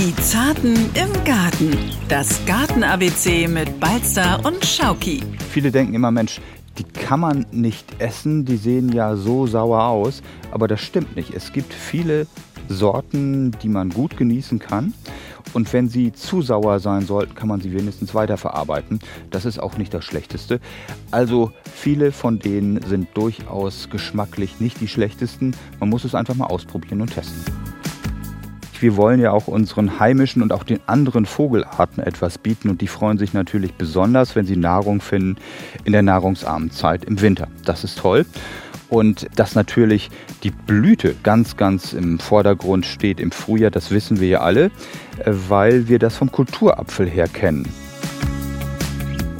Die Zarten im Garten. Das Garten-ABC mit Balzer und Schauki. Viele denken immer, Mensch, die kann man nicht essen, die sehen ja so sauer aus. Aber das stimmt nicht. Es gibt viele Sorten, die man gut genießen kann. Und wenn sie zu sauer sein sollten, kann man sie wenigstens weiterverarbeiten. Das ist auch nicht das Schlechteste. Also viele von denen sind durchaus geschmacklich nicht die schlechtesten. Man muss es einfach mal ausprobieren und testen. Wir wollen ja auch unseren heimischen und auch den anderen Vogelarten etwas bieten und die freuen sich natürlich besonders, wenn sie Nahrung finden in der nahrungsarmen Zeit im Winter. Das ist toll. Und dass natürlich die Blüte ganz, ganz im Vordergrund steht im Frühjahr, das wissen wir ja alle, äh, weil wir das vom Kulturapfel her kennen.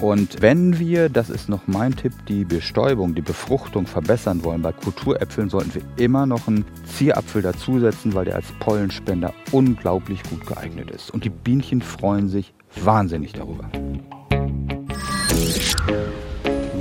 Und wenn wir, das ist noch mein Tipp, die Bestäubung, die Befruchtung verbessern wollen bei Kulturäpfeln, sollten wir immer noch einen Zierapfel dazusetzen, weil der als Pollenspender unglaublich gut geeignet ist. Und die Bienchen freuen sich wahnsinnig darüber.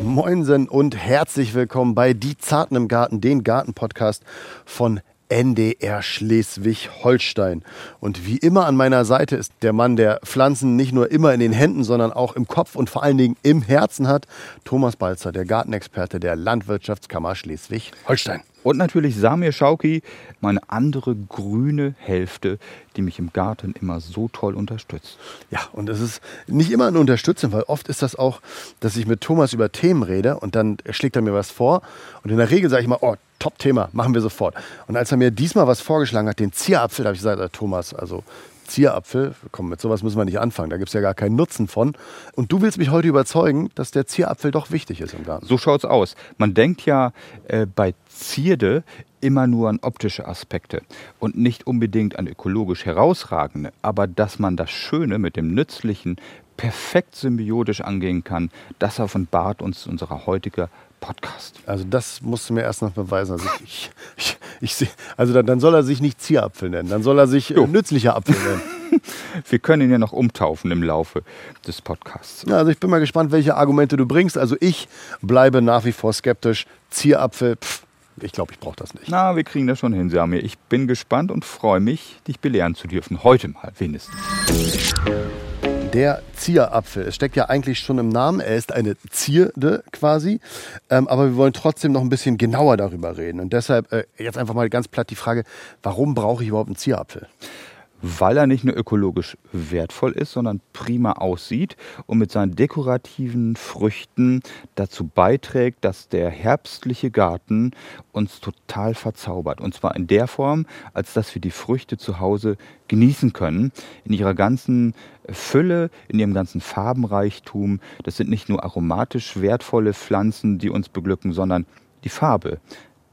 Moinsen und herzlich willkommen bei Die Zarten im Garten, den Gartenpodcast von NDR Schleswig-Holstein. Und wie immer an meiner Seite ist der Mann, der Pflanzen nicht nur immer in den Händen, sondern auch im Kopf und vor allen Dingen im Herzen hat. Thomas Balzer, der Gartenexperte der Landwirtschaftskammer Schleswig-Holstein. Und natürlich Samir Schauki, meine andere grüne Hälfte, die mich im Garten immer so toll unterstützt. Ja, und es ist nicht immer eine Unterstützung, weil oft ist das auch, dass ich mit Thomas über Themen rede und dann schlägt er mir was vor. Und in der Regel sage ich mal, oh, Top-Thema, machen wir sofort. Und als er mir diesmal was vorgeschlagen hat, den Zierapfel, habe ich gesagt, äh, Thomas, also Zierapfel, komm, mit sowas müssen wir nicht anfangen, da gibt es ja gar keinen Nutzen von. Und du willst mich heute überzeugen, dass der Zierapfel doch wichtig ist im Garten. So schaut es aus. Man denkt ja äh, bei Zierde immer nur an optische Aspekte und nicht unbedingt an ökologisch herausragende, aber dass man das Schöne mit dem Nützlichen perfekt symbiotisch angehen kann, das offenbart uns unser heutiger Podcast. Also das musst du mir erst noch beweisen. Also, ich, ich, ich, also dann, dann, soll er sich nicht Zierapfel nennen, dann soll er sich äh, nützlicher Apfel nennen. Wir können ihn ja noch umtaufen im Laufe des Podcasts. Ja, also ich bin mal gespannt, welche Argumente du bringst. Also ich bleibe nach wie vor skeptisch. Zierapfel, pff, ich glaube, ich brauche das nicht. Na, wir kriegen das schon hin, Samir. Ich bin gespannt und freue mich, dich belehren zu dürfen. Heute mal wenigstens der Zierapfel. Es steckt ja eigentlich schon im Namen, er ist eine Zierde quasi, ähm, aber wir wollen trotzdem noch ein bisschen genauer darüber reden. Und deshalb äh, jetzt einfach mal ganz platt die Frage, warum brauche ich überhaupt einen Zierapfel? weil er nicht nur ökologisch wertvoll ist, sondern prima aussieht und mit seinen dekorativen Früchten dazu beiträgt, dass der herbstliche Garten uns total verzaubert. Und zwar in der Form, als dass wir die Früchte zu Hause genießen können, in ihrer ganzen Fülle, in ihrem ganzen Farbenreichtum. Das sind nicht nur aromatisch wertvolle Pflanzen, die uns beglücken, sondern die Farbe.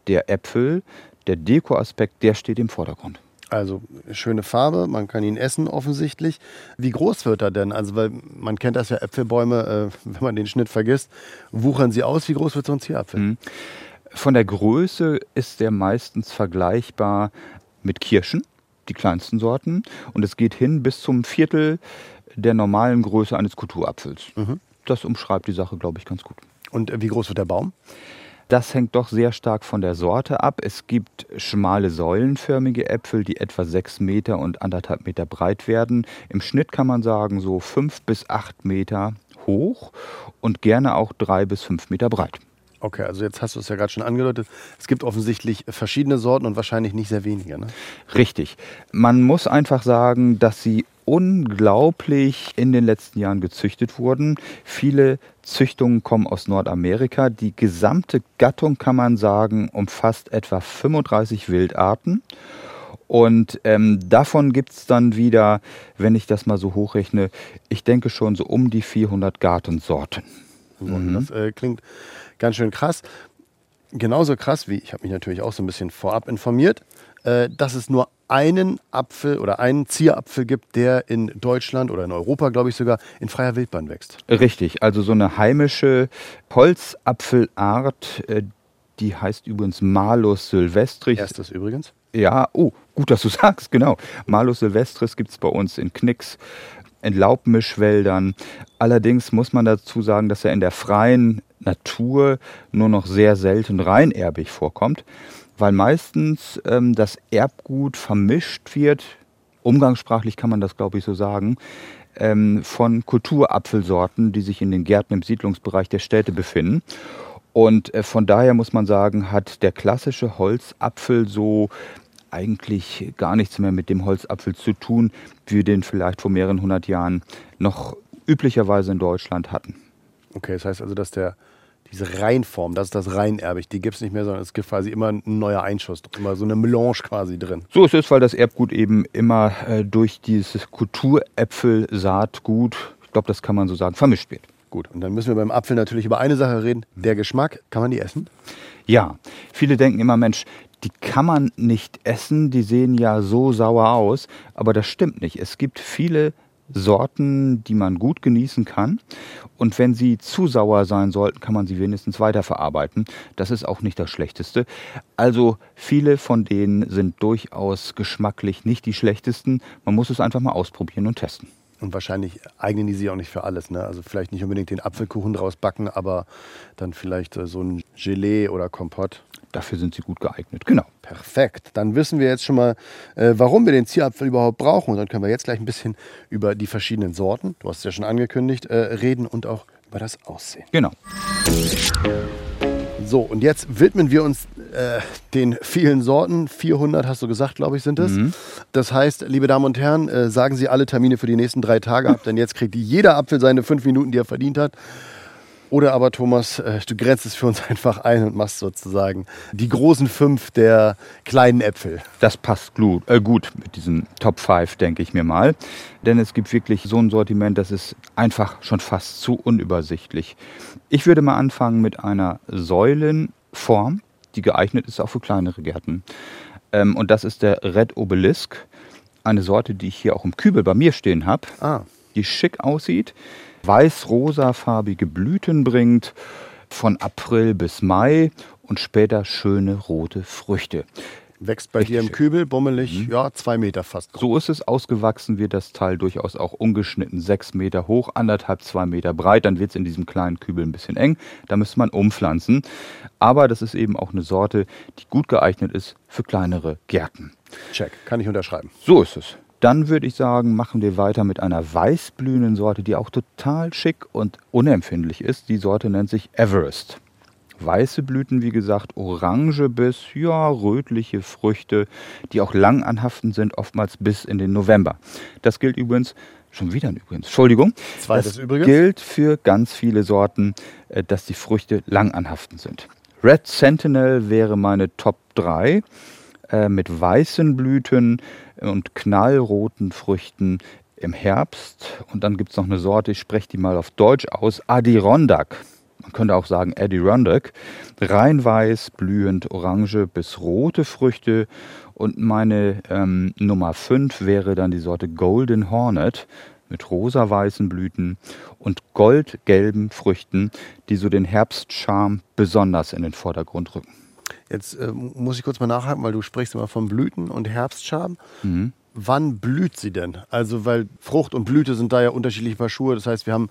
Der Äpfel, der Dekoaspekt, der steht im Vordergrund. Also schöne Farbe, man kann ihn essen offensichtlich. Wie groß wird er denn? Also weil man kennt das ja Äpfelbäume, äh, wenn man den Schnitt vergisst, wuchern sie aus. Wie groß wird so ein Zierapfel? Mhm. Von der Größe ist der meistens vergleichbar mit Kirschen, die kleinsten Sorten. Und es geht hin bis zum Viertel der normalen Größe eines Kulturapfels. Mhm. Das umschreibt die Sache, glaube ich, ganz gut. Und äh, wie groß wird der Baum? Das hängt doch sehr stark von der Sorte ab. Es gibt schmale säulenförmige Äpfel, die etwa sechs Meter und anderthalb Meter breit werden. Im Schnitt kann man sagen so fünf bis acht Meter hoch und gerne auch drei bis fünf Meter breit. Okay, also jetzt hast du es ja gerade schon angedeutet. Es gibt offensichtlich verschiedene Sorten und wahrscheinlich nicht sehr wenige. Ne? Richtig. Man muss einfach sagen, dass sie unglaublich in den letzten Jahren gezüchtet wurden. Viele Züchtungen kommen aus Nordamerika. Die gesamte Gattung, kann man sagen, umfasst etwa 35 Wildarten. Und ähm, davon gibt es dann wieder, wenn ich das mal so hochrechne, ich denke schon so um die 400 Gartensorten. Mhm. Das äh, klingt ganz schön krass. Genauso krass wie, ich habe mich natürlich auch so ein bisschen vorab informiert, äh, dass es nur einen Apfel oder einen Zierapfel gibt, der in Deutschland oder in Europa, glaube ich sogar, in freier Wildbahn wächst. Richtig, also so eine heimische Holzapfelart, äh, die heißt übrigens Malus sylvestris. Erstes übrigens. Ja, oh, gut, dass du sagst, genau. Malus sylvestris gibt es bei uns in Knicks, in Laubmischwäldern. Allerdings muss man dazu sagen, dass er in der freien Natur nur noch sehr selten reinerbig vorkommt weil meistens ähm, das Erbgut vermischt wird umgangssprachlich kann man das, glaube ich, so sagen, ähm, von Kulturapfelsorten, die sich in den Gärten im Siedlungsbereich der Städte befinden. Und äh, von daher muss man sagen, hat der klassische Holzapfel so eigentlich gar nichts mehr mit dem Holzapfel zu tun, wie wir den vielleicht vor mehreren hundert Jahren noch üblicherweise in Deutschland hatten. Okay, das heißt also, dass der diese Reinform, das ist das Reinerbig, die gibt es nicht mehr, sondern es gibt quasi immer ein neuer Einschuss, immer so eine Melange quasi drin. So ist es, weil das Erbgut eben immer äh, durch dieses Kulturäpfel-Saatgut, ich glaube, das kann man so sagen, vermischt wird. Gut, und dann müssen wir beim Apfel natürlich über eine Sache reden, der Geschmack. Kann man die essen? Ja, viele denken immer, Mensch, die kann man nicht essen, die sehen ja so sauer aus, aber das stimmt nicht. Es gibt viele Sorten, die man gut genießen kann. Und wenn sie zu sauer sein sollten, kann man sie wenigstens weiterverarbeiten. Das ist auch nicht das Schlechteste. Also viele von denen sind durchaus geschmacklich nicht die schlechtesten. Man muss es einfach mal ausprobieren und testen. Und wahrscheinlich eignen die sich auch nicht für alles. Ne? Also vielleicht nicht unbedingt den Apfelkuchen draus backen, aber dann vielleicht äh, so ein Gelee oder Kompott. Dafür sind sie gut geeignet, genau. Perfekt. Dann wissen wir jetzt schon mal, äh, warum wir den Zierapfel überhaupt brauchen. Und dann können wir jetzt gleich ein bisschen über die verschiedenen Sorten, du hast es ja schon angekündigt, äh, reden und auch über das Aussehen. Genau. So, und jetzt widmen wir uns äh, den vielen Sorten. 400 hast du gesagt, glaube ich, sind es. Mhm. Das heißt, liebe Damen und Herren, äh, sagen Sie alle Termine für die nächsten drei Tage ab, denn jetzt kriegt jeder Apfel seine fünf Minuten, die er verdient hat. Oder aber, Thomas, äh, du grenzt es für uns einfach ein und machst sozusagen die großen fünf der kleinen Äpfel. Das passt gut, äh, gut mit diesen Top 5, denke ich mir mal. Denn es gibt wirklich so ein Sortiment, das ist einfach schon fast zu unübersichtlich. Ich würde mal anfangen mit einer Säulenform, die geeignet ist auch für kleinere Gärten. Ähm, und das ist der Red Obelisk, eine Sorte, die ich hier auch im Kübel bei mir stehen habe, ah. die schick aussieht weiß-rosafarbige Blüten bringt, von April bis Mai und später schöne rote Früchte. Wächst bei Richtig dir im Kübel, bummelig, mhm. ja, zwei Meter fast. Groß. So ist es. Ausgewachsen wird das Teil durchaus auch ungeschnitten sechs Meter hoch, anderthalb, zwei Meter breit. Dann wird es in diesem kleinen Kübel ein bisschen eng. Da müsste man umpflanzen. Aber das ist eben auch eine Sorte, die gut geeignet ist für kleinere Gärten. Check, kann ich unterschreiben. So ist es. Dann würde ich sagen, machen wir weiter mit einer weißblühenden Sorte, die auch total schick und unempfindlich ist. Die Sorte nennt sich Everest. Weiße Blüten, wie gesagt, orange bis ja, rötliche Früchte, die auch lang anhaftend sind, oftmals bis in den November. Das gilt übrigens, schon wieder ein übrigens, Entschuldigung. Zweites das übrigens. gilt für ganz viele Sorten, äh, dass die Früchte lang anhaftend sind. Red Sentinel wäre meine Top 3 äh, mit weißen Blüten und knallroten Früchten im Herbst. Und dann gibt es noch eine Sorte, ich spreche die mal auf Deutsch aus, Adirondack. Man könnte auch sagen Adirondack. Rein weiß, blühend orange bis rote Früchte. Und meine ähm, Nummer 5 wäre dann die Sorte Golden Hornet mit rosa-weißen Blüten und goldgelben Früchten, die so den Herbstcharme besonders in den Vordergrund rücken. Jetzt äh, muss ich kurz mal nachhaken, weil du sprichst immer von Blüten und Herbstscham. Mhm. Wann blüht sie denn? Also, weil Frucht und Blüte sind da ja unterschiedliche Paar Schuhe. Das heißt, wir haben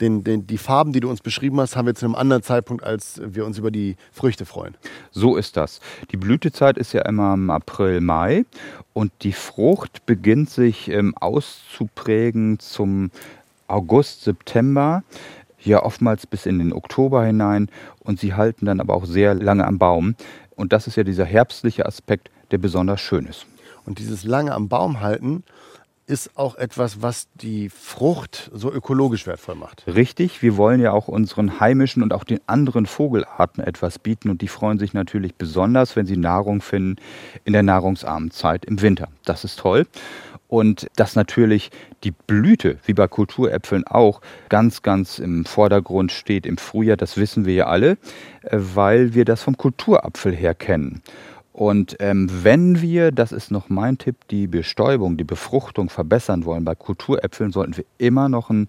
den, den, die Farben, die du uns beschrieben hast, haben wir zu einem anderen Zeitpunkt, als wir uns über die Früchte freuen. So ist das. Die Blütezeit ist ja immer im April, Mai und die Frucht beginnt sich ähm, auszuprägen zum August, September ja oftmals bis in den Oktober hinein und sie halten dann aber auch sehr lange am Baum. Und das ist ja dieser herbstliche Aspekt, der besonders schön ist. Und dieses lange am Baum halten ist auch etwas, was die Frucht so ökologisch wertvoll macht. Richtig, wir wollen ja auch unseren heimischen und auch den anderen Vogelarten etwas bieten und die freuen sich natürlich besonders, wenn sie Nahrung finden in der nahrungsarmen Zeit im Winter. Das ist toll. Und dass natürlich die Blüte, wie bei Kulturäpfeln auch, ganz, ganz im Vordergrund steht im Frühjahr, das wissen wir ja alle, äh, weil wir das vom Kulturapfel her kennen. Und ähm, wenn wir, das ist noch mein Tipp, die Bestäubung, die Befruchtung verbessern wollen bei Kulturäpfeln, sollten wir immer noch einen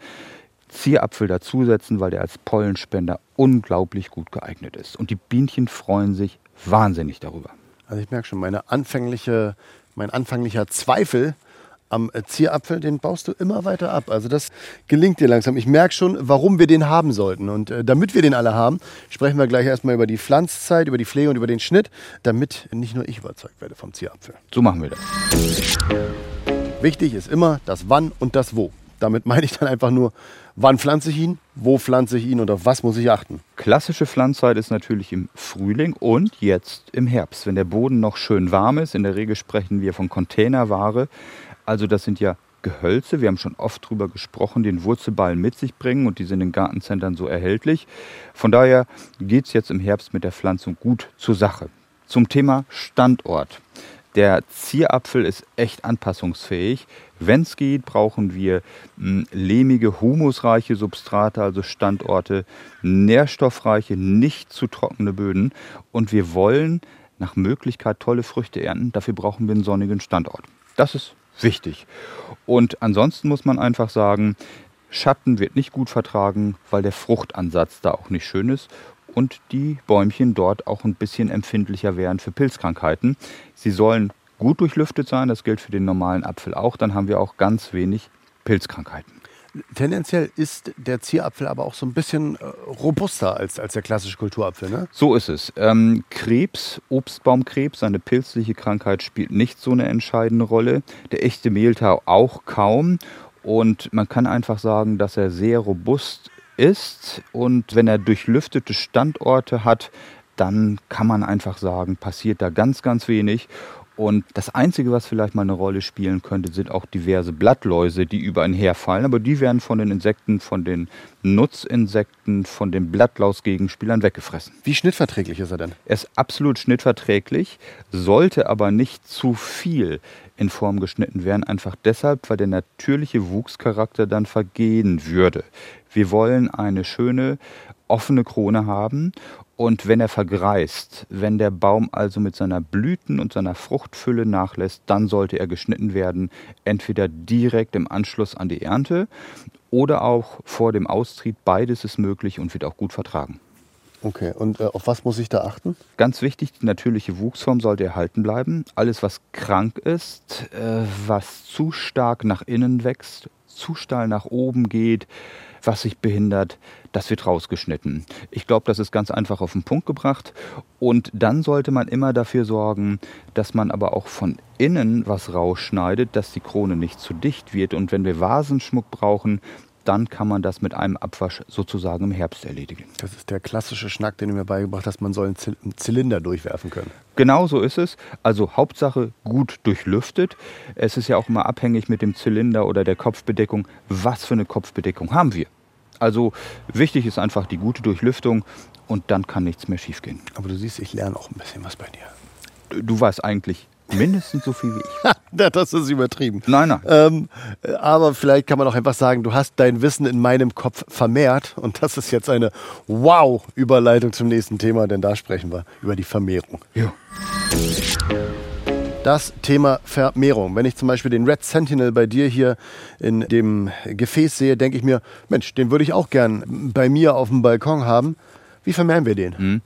Zierapfel dazusetzen, weil der als Pollenspender unglaublich gut geeignet ist. Und die Bienchen freuen sich wahnsinnig darüber. Also ich merke schon, meine anfängliche, mein anfänglicher Zweifel am Zierapfel, den baust du immer weiter ab. Also das gelingt dir langsam. Ich merke schon, warum wir den haben sollten. Und äh, damit wir den alle haben, sprechen wir gleich erstmal über die Pflanzzeit, über die Pflege und über den Schnitt, damit nicht nur ich überzeugt werde vom Zierapfel. So machen wir das. Wichtig ist immer das Wann und das Wo. Damit meine ich dann einfach nur, wann pflanze ich ihn, wo pflanze ich ihn und auf was muss ich achten. Klassische Pflanzzeit ist natürlich im Frühling und jetzt im Herbst, wenn der Boden noch schön warm ist. In der Regel sprechen wir von Containerware. Also das sind ja Gehölze, wir haben schon oft drüber gesprochen, den Wurzelballen mit sich bringen und die sind in Gartencentern so erhältlich. Von daher geht es jetzt im Herbst mit der Pflanzung gut zur Sache. Zum Thema Standort. Der Zierapfel ist echt anpassungsfähig. Wenn es geht, brauchen wir hm, lehmige, humusreiche Substrate, also Standorte, nährstoffreiche, nicht zu trockene Böden. Und wir wollen nach Möglichkeit tolle Früchte ernten. Dafür brauchen wir einen sonnigen Standort. Das ist wichtig. Und ansonsten muss man einfach sagen, Schatten wird nicht gut vertragen, weil der Fruchtansatz da auch nicht schön ist und die Bäumchen dort auch ein bisschen empfindlicher wären für Pilzkrankheiten. Sie sollen gut durchlüftet sein, das gilt für den normalen Apfel auch, dann haben wir auch ganz wenig Pilzkrankheiten. Tendenziell ist der Zierapfel aber auch so ein bisschen äh, robuster als, als der klassische Kulturapfel, ne? So ist es. Ähm, Krebs, Obstbaumkrebs, eine pilzliche Krankheit spielt nicht so eine entscheidende Rolle. Der echte Mehltau auch kaum. Und man kann einfach sagen, dass er sehr robust ist. Und wenn er durchlüftete Standorte hat, dann kann man einfach sagen, passiert da ganz, ganz wenig. Und das Einzige, was vielleicht mal eine Rolle spielen könnte, sind auch diverse Blattläuse, die über ihn herfallen. Aber die werden von den Insekten, von den Nutzinsekten, von den Blattlausgegenspielern weggefressen. Wie schnittverträglich ist er denn? Er ist absolut schnittverträglich, sollte aber nicht zu viel in Form geschnitten werden. Einfach deshalb, weil der natürliche Wuchscharakter dann vergehen würde. Wir wollen eine schöne offene Krone haben und wenn er vergreist, wenn der Baum also mit seiner Blüten- und seiner Fruchtfülle nachlässt, dann sollte er geschnitten werden, entweder direkt im Anschluss an die Ernte oder auch vor dem Austrieb. Beides ist möglich und wird auch gut vertragen. Okay, und äh, auf was muss ich da achten? Ganz wichtig, die natürliche Wuchsform sollte erhalten bleiben. Alles, was krank ist, äh, was zu stark nach innen wächst, zu steil nach oben geht, was sich behindert, das wird rausgeschnitten. Ich glaube, das ist ganz einfach auf den Punkt gebracht. Und dann sollte man immer dafür sorgen, dass man aber auch von innen was rausschneidet, dass die Krone nicht zu dicht wird. Und wenn wir Vasenschmuck brauchen, dann kann man das mit einem Abwasch sozusagen im Herbst erledigen. Das ist der klassische Schnack, den du mir beigebracht hast, man soll einen Zylinder durchwerfen können. Genau so ist es. Also Hauptsache gut durchlüftet. Es ist ja auch immer abhängig mit dem Zylinder oder der Kopfbedeckung. Was für eine Kopfbedeckung haben wir? Also wichtig ist einfach die gute Durchlüftung und dann kann nichts mehr schiefgehen. Aber du siehst, ich lerne auch ein bisschen was bei dir. Du weißt eigentlich mindestens so viel wie ich. das ist übertrieben. Nein, nein. Ähm, aber vielleicht kann man auch einfach sagen, du hast dein Wissen in meinem Kopf vermehrt und das ist jetzt eine Wow-Überleitung zum nächsten Thema, denn da sprechen wir über die Vermehrung. Ja das Thema Vermehrung. Wenn ich zum Beispiel den Red Sentinel bei dir hier in dem Gefäß sehe, denke ich mir, Mensch, den würde ich auch gern bei mir auf dem Balkon haben. Wie vermehren wir den? Mhm.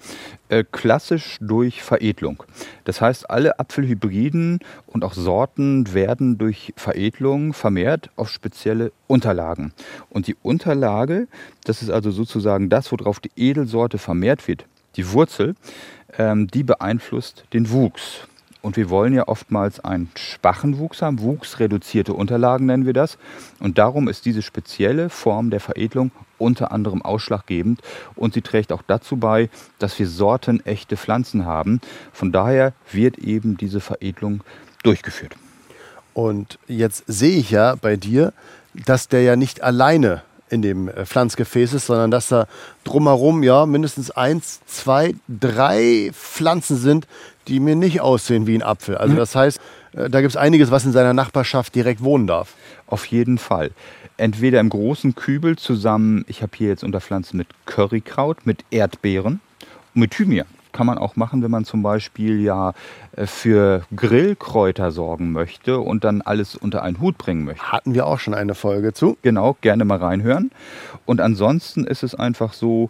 Äh, klassisch durch Veredelung. Das heißt, alle Apfelhybriden und auch Sorten werden durch Veredelung vermehrt auf spezielle Unterlagen. Und die Unterlage, das ist also sozusagen das, worauf die Edelsorte vermehrt wird, die Wurzel, ähm, die beeinflusst den Wuchs. Und wir wollen ja oftmals einen schwachen Wuchs haben, wuchsreduzierte Unterlagen nennen wir das. Und darum ist diese spezielle Form der Veredelung unter anderem ausschlaggebend und sie trägt auch dazu bei, dass wir sortenechte Pflanzen haben. Von daher wird eben diese Veredelung durchgeführt. Und jetzt sehe ich ja bei dir, dass der ja nicht alleine in dem äh, Pflanzgefäß ist, sondern dass da drumherum ja mindestens eins, zwei, drei Pflanzen sind, die mir nicht aussehen wie ein Apfel. Also mhm. das heißt, äh, da gibt es einiges, was in seiner Nachbarschaft direkt wohnen darf. Auf jeden Fall. Entweder im großen Kübel zusammen, ich habe hier jetzt Unterpflanzen mit Currykraut, mit Erdbeeren und mit Thymian kann man auch machen, wenn man zum Beispiel ja äh, für Grillkräuter sorgen möchte und dann alles unter einen Hut bringen möchte. Hatten wir auch schon eine Folge zu. Genau, gerne mal reinhören. Und ansonsten ist es einfach so,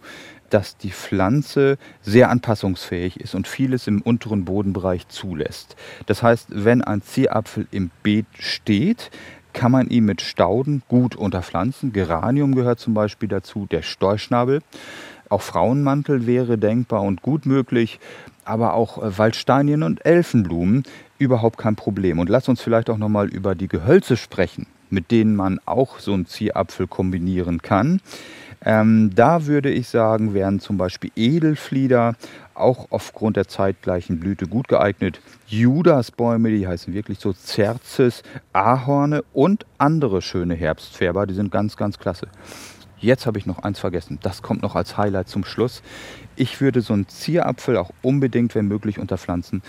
dass die Pflanze sehr anpassungsfähig ist und vieles im unteren Bodenbereich zulässt. Das heißt, wenn ein Zierapfel im Beet steht, kann man ihn mit Stauden gut unterpflanzen. Geranium gehört zum Beispiel dazu, der Storchschnabel. Auch Frauenmantel wäre denkbar und gut möglich. aber auch äh, Waldsteinien und Elfenblumen überhaupt kein Problem. Und lass uns vielleicht auch nochmal über die Gehölze sprechen, mit denen man auch so einen Zierapfel kombinieren kann. Ähm, da würde ich sagen, wären zum Beispiel Edelflieder auch aufgrund der zeitgleichen Blüte gut geeignet. Judasbäume, die heißen wirklich so Zerzes, Ahorne und andere schöne Herbstfärber, die sind ganz, ganz klasse. Jetzt habe ich noch eins vergessen. Das kommt noch als Highlight zum Schluss. Ich würde so einen Zierapfel auch unbedingt, wenn möglich, unterpflanzen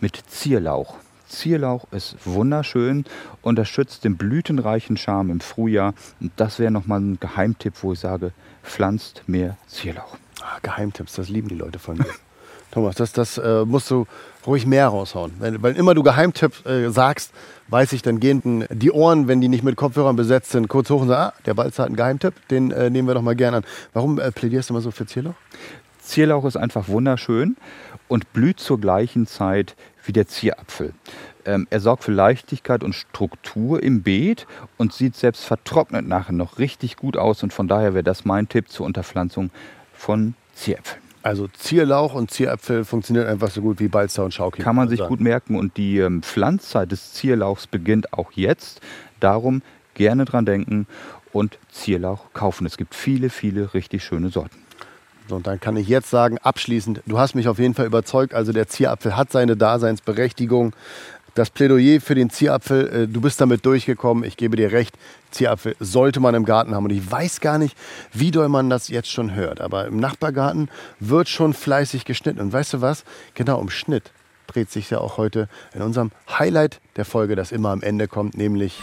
mit Zierlauch. Zierlauch ist wunderschön, unterstützt den blütenreichen Charme im Frühjahr. Und das wäre nochmal ein Geheimtipp, wo ich sage, pflanzt mehr Zierlauch. Ah, Geheimtipps, das lieben die Leute von mir. Thomas, das, das äh, musst du ruhig mehr raushauen. Wenn, weil immer du Geheimtipp äh, sagst, weiß ich, dann gehen die Ohren, wenn die nicht mit Kopfhörern besetzt sind, kurz hoch und sagen, ah, der Balzer hat einen Geheimtipp, den äh, nehmen wir doch mal gerne an. Warum äh, plädierst du mal so für Zierlauch? Zierlauch ist einfach wunderschön und blüht zur gleichen Zeit wie der Zierapfel. Ähm, er sorgt für Leichtigkeit und Struktur im Beet und sieht selbst vertrocknet nachher noch richtig gut aus. Und von daher wäre das mein Tipp zur Unterpflanzung von Zieräpfeln. Also Zierlauch und Zieräpfel funktionieren einfach so gut wie Balzer und Schauki. Kann man sich gut merken. Und die ähm, Pflanzzeit des Zierlauchs beginnt auch jetzt. Darum gerne dran denken und Zierlauch kaufen. Es gibt viele, viele richtig schöne Sorten. So, und dann kann ich jetzt sagen, abschließend, du hast mich auf jeden Fall überzeugt. Also der Zierapfel hat seine Daseinsberechtigung. Das Plädoyer für den Zierapfel, äh, du bist damit durchgekommen. Ich gebe dir recht, Zierapfel sollte man im Garten haben. Und ich weiß gar nicht, wie doll man das jetzt schon hört. Aber im Nachbargarten wird schon fleißig geschnitten. Und weißt du was? Genau um Schnitt dreht sich ja auch heute in unserem Highlight der Folge, das immer am Ende kommt, nämlich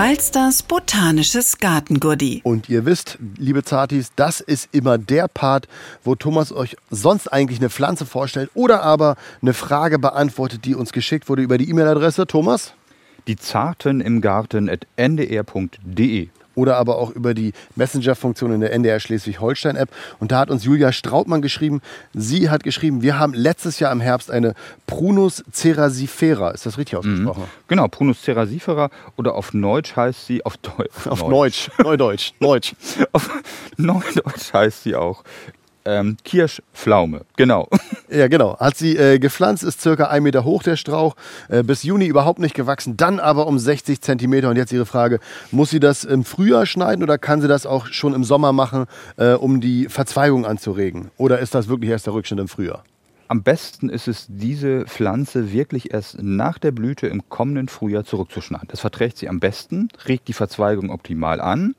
Balsters botanisches Gartengurdi. Und ihr wisst, liebe Zartis, das ist immer der Part, wo Thomas euch sonst eigentlich eine Pflanze vorstellt oder aber eine Frage beantwortet, die uns geschickt wurde über die E-Mail-Adresse Thomas. Die Zarten im Garten at ndr.de oder aber auch über die Messenger-Funktion in der NDR Schleswig-Holstein-App. Und da hat uns Julia Strautmann geschrieben, sie hat geschrieben, wir haben letztes Jahr im Herbst eine Prunus cerasifera. Ist das richtig ausgesprochen? Mhm. Genau, Prunus cerasifera oder auf Deutsch heißt sie, auf Deutsch. Auf Deutsch, Neudeutsch, Deutsch. auf Neudeutsch heißt sie auch ähm, Kirschpflaume, genau. Ja, genau. Hat sie äh, gepflanzt, ist circa ein Meter hoch der Strauch, äh, bis Juni überhaupt nicht gewachsen, dann aber um 60 Zentimeter. Und jetzt ihre Frage, muss sie das im Frühjahr schneiden oder kann sie das auch schon im Sommer machen, äh, um die Verzweigung anzuregen? Oder ist das wirklich erst der Rückschnitt im Frühjahr? Am besten ist es, diese Pflanze wirklich erst nach der Blüte im kommenden Frühjahr zurückzuschneiden. Das verträgt sie am besten, regt die Verzweigung optimal an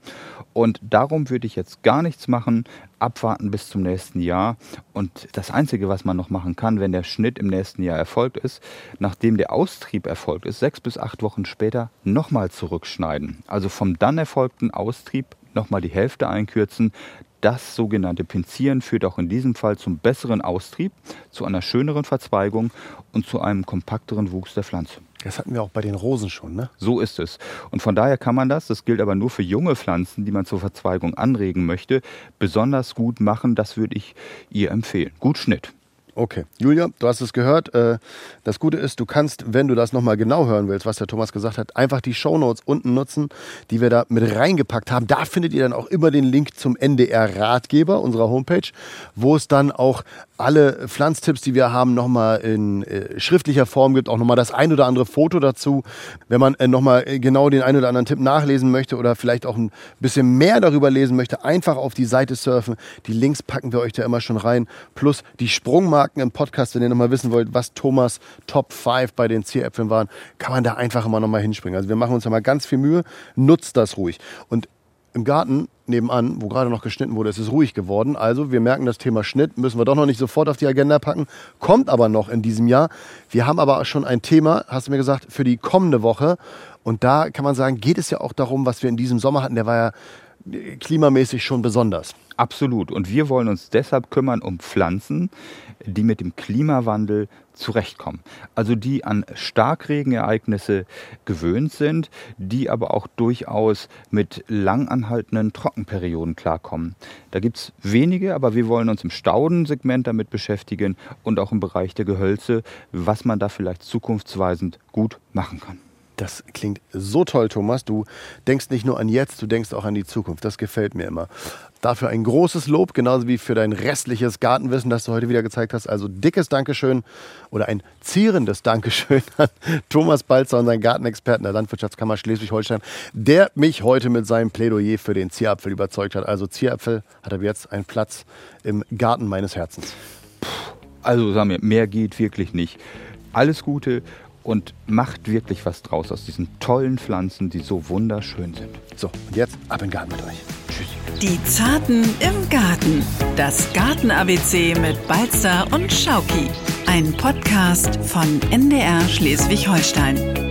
und darum würde ich jetzt gar nichts machen, abwarten bis zum nächsten Jahr. Und das Einzige, was man noch machen kann, wenn der Schnitt im nächsten Jahr erfolgt ist, nachdem der Austrieb erfolgt ist, sechs bis acht Wochen später nochmal zurückschneiden. Also vom dann erfolgten Austrieb nochmal die Hälfte einkürzen. Das sogenannte Pinzieren führt auch in diesem Fall zum besseren Austrieb, zu einer schöneren Verzweigung und zu einem kompakteren Wuchs der Pflanze. Das hatten wir auch bei den Rosen schon, ne? So ist es. Und von daher kann man das, das gilt aber nur für junge Pflanzen, die man zur Verzweigung anregen möchte, besonders gut machen. Das würde ich ihr empfehlen. Gut Schnitt. Okay. Julia, du hast es gehört. Äh, das Gute ist, du kannst, wenn du das nochmal genau hören willst, was der Thomas gesagt hat, einfach die Shownotes unten nutzen, die wir da mit reingepackt haben. Da findet ihr dann auch immer den Link zum NDR-Ratgeber unserer Homepage, wo es dann auch alle Pflanztipps, die wir haben, nochmal in äh, schriftlicher Form gibt, auch nochmal das ein oder andere Foto dazu. Wenn man äh, nochmal genau den ein oder anderen Tipp nachlesen möchte oder vielleicht auch ein bisschen mehr darüber lesen möchte, einfach auf die Seite surfen. Die Links packen wir euch da immer schon rein. Plus die Sprungmarken im Podcast, wenn ihr nochmal wissen wollt, was Thomas Top 5 bei den Zieräpfeln waren, kann man da einfach immer nochmal hinspringen. Also wir machen uns da mal ganz viel Mühe. Nutzt das ruhig. Und im Garten nebenan, wo gerade noch geschnitten wurde, ist es ruhig geworden. Also wir merken, das Thema Schnitt müssen wir doch noch nicht sofort auf die Agenda packen, kommt aber noch in diesem Jahr. Wir haben aber schon ein Thema, hast du mir gesagt, für die kommende Woche. Und da kann man sagen, geht es ja auch darum, was wir in diesem Sommer hatten. Der war ja klimamäßig schon besonders. Absolut. Und wir wollen uns deshalb kümmern um Pflanzen, die mit dem Klimawandel zurechtkommen. Also die an Starkregenereignisse gewöhnt sind, die aber auch durchaus mit langanhaltenden Trockenperioden klarkommen. Da gibt es wenige, aber wir wollen uns im Staudensegment damit beschäftigen und auch im Bereich der Gehölze, was man da vielleicht zukunftsweisend gut machen kann. Das klingt so toll, Thomas. Du denkst nicht nur an jetzt, du denkst auch an die Zukunft. Das gefällt mir immer. Dafür ein großes Lob, genauso wie für dein restliches Gartenwissen, das du heute wieder gezeigt hast. Also dickes Dankeschön oder ein zierendes Dankeschön an Thomas Balzer, unseren Gartenexperten der Landwirtschaftskammer Schleswig-Holstein, der mich heute mit seinem Plädoyer für den Zierapfel überzeugt hat. Also Zierapfel hat er jetzt einen Platz im Garten meines Herzens. Also sagen wir, mehr geht wirklich nicht. Alles Gute und macht wirklich was draus aus diesen tollen Pflanzen, die so wunderschön sind. So, und jetzt ab in den Garten mit euch. Tschüss. Die Zarten im Garten. Das Garten-ABC mit Balzer und Schauki. Ein Podcast von NDR Schleswig-Holstein.